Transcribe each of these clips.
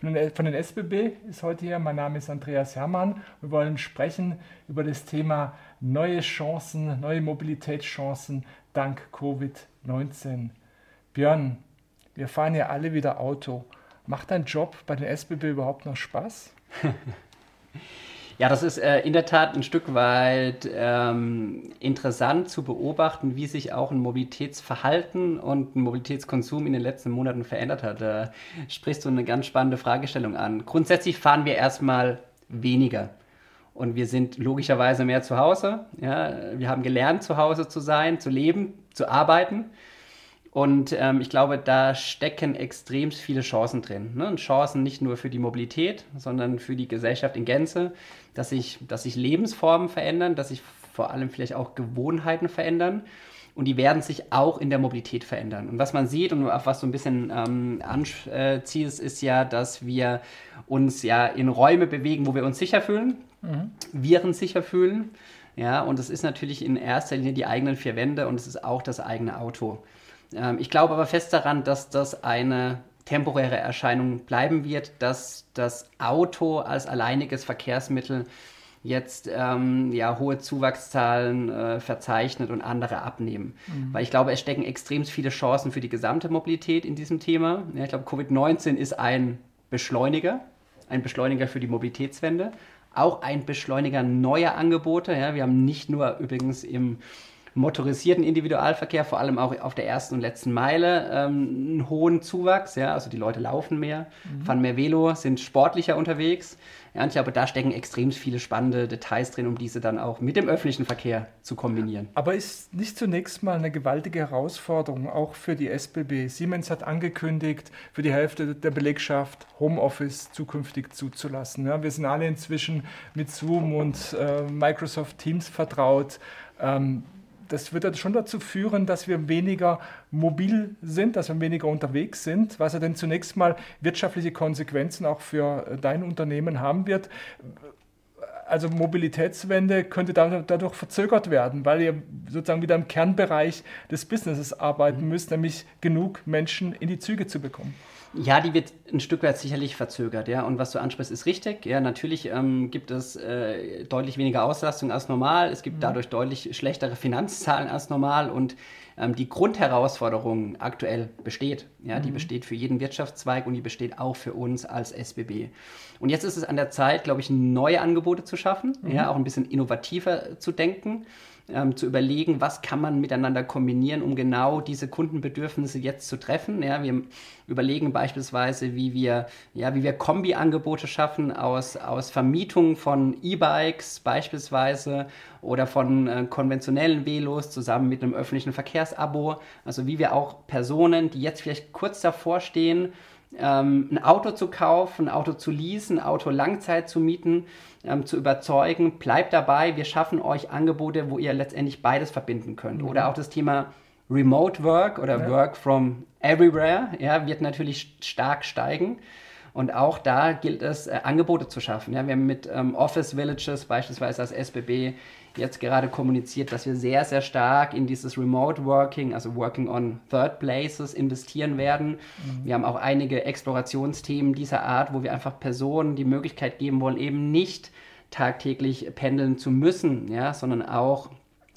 von den, von den SBB ist heute hier. Mein Name ist Andreas Hermann. Wir wollen sprechen über das Thema neue Chancen, neue Mobilitätschancen dank Covid-19. Björn, wir fahren ja alle wieder Auto. Macht dein Job bei den SBB überhaupt noch Spaß? Ja, das ist äh, in der Tat ein Stück weit ähm, interessant zu beobachten, wie sich auch ein Mobilitätsverhalten und ein Mobilitätskonsum in den letzten Monaten verändert hat. Da sprichst du eine ganz spannende Fragestellung an. Grundsätzlich fahren wir erstmal weniger. Und wir sind logischerweise mehr zu Hause. Ja? Wir haben gelernt, zu Hause zu sein, zu leben, zu arbeiten. Und ähm, ich glaube, da stecken extrem viele Chancen drin. Ne? Chancen nicht nur für die Mobilität, sondern für die Gesellschaft in Gänze, dass sich, dass sich Lebensformen verändern, dass sich vor allem vielleicht auch Gewohnheiten verändern. Und die werden sich auch in der Mobilität verändern. Und was man sieht und auf was du ein bisschen ähm, anziehst, ist ja, dass wir uns ja in Räume bewegen, wo wir uns sicher fühlen, mhm. Viren sicher fühlen. Ja, und es ist natürlich in erster Linie die eigenen vier Wände und es ist auch das eigene Auto. Ähm, ich glaube aber fest daran, dass das eine temporäre Erscheinung bleiben wird, dass das Auto als alleiniges Verkehrsmittel jetzt ähm, ja, hohe Zuwachszahlen äh, verzeichnet und andere abnehmen. Mhm. Weil ich glaube, es stecken extrem viele Chancen für die gesamte Mobilität in diesem Thema. Ja, ich glaube, Covid-19 ist ein Beschleuniger, ein Beschleuniger für die Mobilitätswende, auch ein Beschleuniger neuer Angebote. Ja, wir haben nicht nur übrigens im motorisierten Individualverkehr, vor allem auch auf der ersten und letzten Meile, ähm, einen hohen Zuwachs. Ja? Also die Leute laufen mehr, mhm. fahren mehr Velo, sind sportlicher unterwegs. Ja, ich glaube, da stecken extrem viele spannende Details drin, um diese dann auch mit dem öffentlichen Verkehr zu kombinieren. Aber ist nicht zunächst mal eine gewaltige Herausforderung auch für die SBB? Siemens hat angekündigt, für die Hälfte der Belegschaft Homeoffice zukünftig zuzulassen. Ja, wir sind alle inzwischen mit Zoom und äh, Microsoft Teams vertraut. Ähm, das wird ja schon dazu führen, dass wir weniger mobil sind, dass wir weniger unterwegs sind, was ja dann zunächst mal wirtschaftliche Konsequenzen auch für äh, dein Unternehmen haben wird. Also Mobilitätswende könnte dadurch verzögert werden, weil ihr sozusagen wieder im Kernbereich des Businesses arbeiten mhm. müsst, nämlich genug Menschen in die Züge zu bekommen. Ja, die wird ein Stück weit sicherlich verzögert, ja. Und was du ansprichst, ist richtig. Ja, natürlich ähm, gibt es äh, deutlich weniger Auslastung als normal. Es gibt mhm. dadurch deutlich schlechtere Finanzzahlen als normal und ähm, die Grundherausforderung aktuell besteht. Ja, mhm. die besteht für jeden Wirtschaftszweig und die besteht auch für uns als SBB. Und jetzt ist es an der Zeit, glaube ich, neue Angebote zu schaffen, mhm. ja, auch ein bisschen innovativer zu denken ähm, zu überlegen, was kann man miteinander kombinieren, um genau diese Kundenbedürfnisse jetzt zu treffen. Ja, wir überlegen beispielsweise, wie wir, ja, wie wir Kombi-Angebote schaffen aus, aus Vermietung von E-Bikes beispielsweise oder von äh, konventionellen Velos zusammen mit einem öffentlichen Verkehrsabo. Also wie wir auch Personen, die jetzt vielleicht kurz davor stehen, ähm, ein Auto zu kaufen, ein Auto zu leasen, ein Auto Langzeit zu mieten, ähm, zu überzeugen. Bleibt dabei, wir schaffen euch Angebote, wo ihr letztendlich beides verbinden könnt. Mhm. Oder auch das Thema Remote Work oder ja. Work from Everywhere ja, wird natürlich stark steigen. Und auch da gilt es, äh, Angebote zu schaffen. Ja, wir haben mit ähm, Office Villages beispielsweise als SBB jetzt gerade kommuniziert, dass wir sehr, sehr stark in dieses Remote Working, also Working on Third Places investieren werden. Mhm. Wir haben auch einige Explorationsthemen dieser Art, wo wir einfach Personen die Möglichkeit geben wollen, eben nicht tagtäglich pendeln zu müssen, ja, sondern auch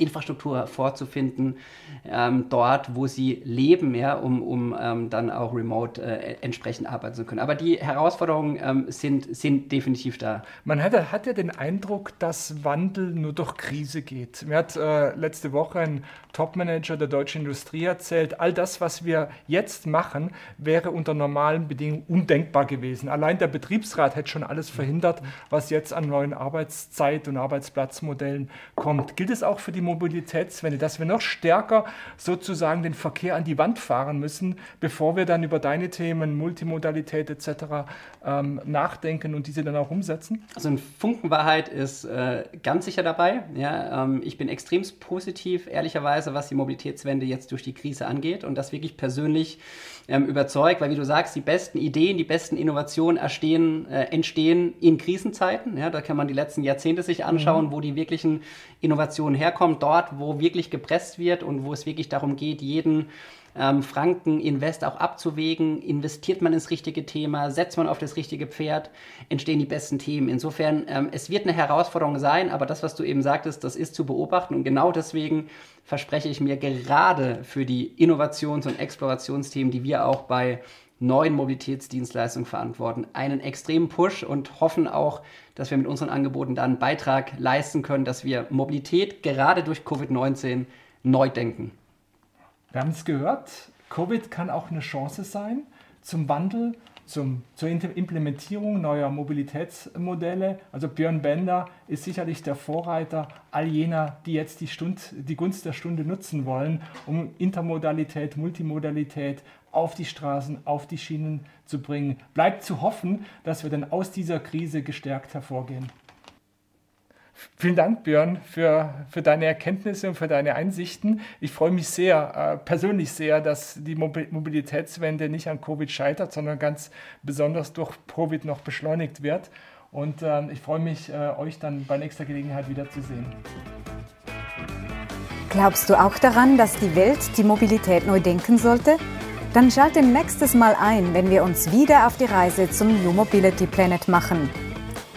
Infrastruktur vorzufinden, ähm, dort, wo sie leben, ja, um, um ähm, dann auch remote äh, entsprechend arbeiten zu können. Aber die Herausforderungen ähm, sind, sind definitiv da. Man hat, hat ja den Eindruck, dass Wandel nur durch Krise geht. Mir hat äh, letzte Woche ein Topmanager der deutschen Industrie erzählt, all das, was wir jetzt machen, wäre unter normalen Bedingungen undenkbar gewesen. Allein der Betriebsrat hätte schon alles verhindert, was jetzt an neuen Arbeitszeit- und Arbeitsplatzmodellen kommt. Gilt es auch für die Mobilitätswende, dass wir noch stärker sozusagen den Verkehr an die Wand fahren müssen, bevor wir dann über deine Themen, Multimodalität etc. Ähm, nachdenken und diese dann auch umsetzen? Also ein Funkenwahrheit ist äh, ganz sicher dabei. Ja, ähm, ich bin extrem positiv, ehrlicherweise, was die Mobilitätswende jetzt durch die Krise angeht und das wirklich persönlich ähm, überzeugt, weil wie du sagst, die besten Ideen, die besten Innovationen erstehen, äh, entstehen in Krisenzeiten. Ja, da kann man die letzten Jahrzehnte sich anschauen, mhm. wo die wirklichen Innovationen herkommen, dort, wo wirklich gepresst wird und wo es wirklich darum geht, jeden ähm, Franken Invest auch abzuwägen. Investiert man ins richtige Thema, setzt man auf das richtige Pferd, entstehen die besten Themen. Insofern, ähm, es wird eine Herausforderung sein, aber das, was du eben sagtest, das ist zu beobachten und genau deswegen verspreche ich mir gerade für die Innovations- und Explorationsthemen, die wir auch bei neuen Mobilitätsdienstleistungen verantworten, einen extremen Push und hoffen auch, dass wir mit unseren Angeboten da einen Beitrag leisten können, dass wir Mobilität gerade durch Covid-19 neu denken. Wir haben es gehört, Covid kann auch eine Chance sein zum Wandel, zum, zur Implementierung neuer Mobilitätsmodelle. Also Björn Bender ist sicherlich der Vorreiter all jener, die jetzt die, Stund, die Gunst der Stunde nutzen wollen, um Intermodalität, Multimodalität auf die Straßen, auf die Schienen zu bringen. Bleibt zu hoffen, dass wir dann aus dieser Krise gestärkt hervorgehen. Vielen Dank, Björn, für, für deine Erkenntnisse und für deine Einsichten. Ich freue mich sehr, äh, persönlich sehr, dass die Mobilitätswende nicht an Covid scheitert, sondern ganz besonders durch Covid noch beschleunigt wird. Und äh, ich freue mich, äh, euch dann bei nächster Gelegenheit wiederzusehen. Glaubst du auch daran, dass die Welt die Mobilität neu denken sollte? Dann schalte nächstes Mal ein, wenn wir uns wieder auf die Reise zum New Mobility Planet machen.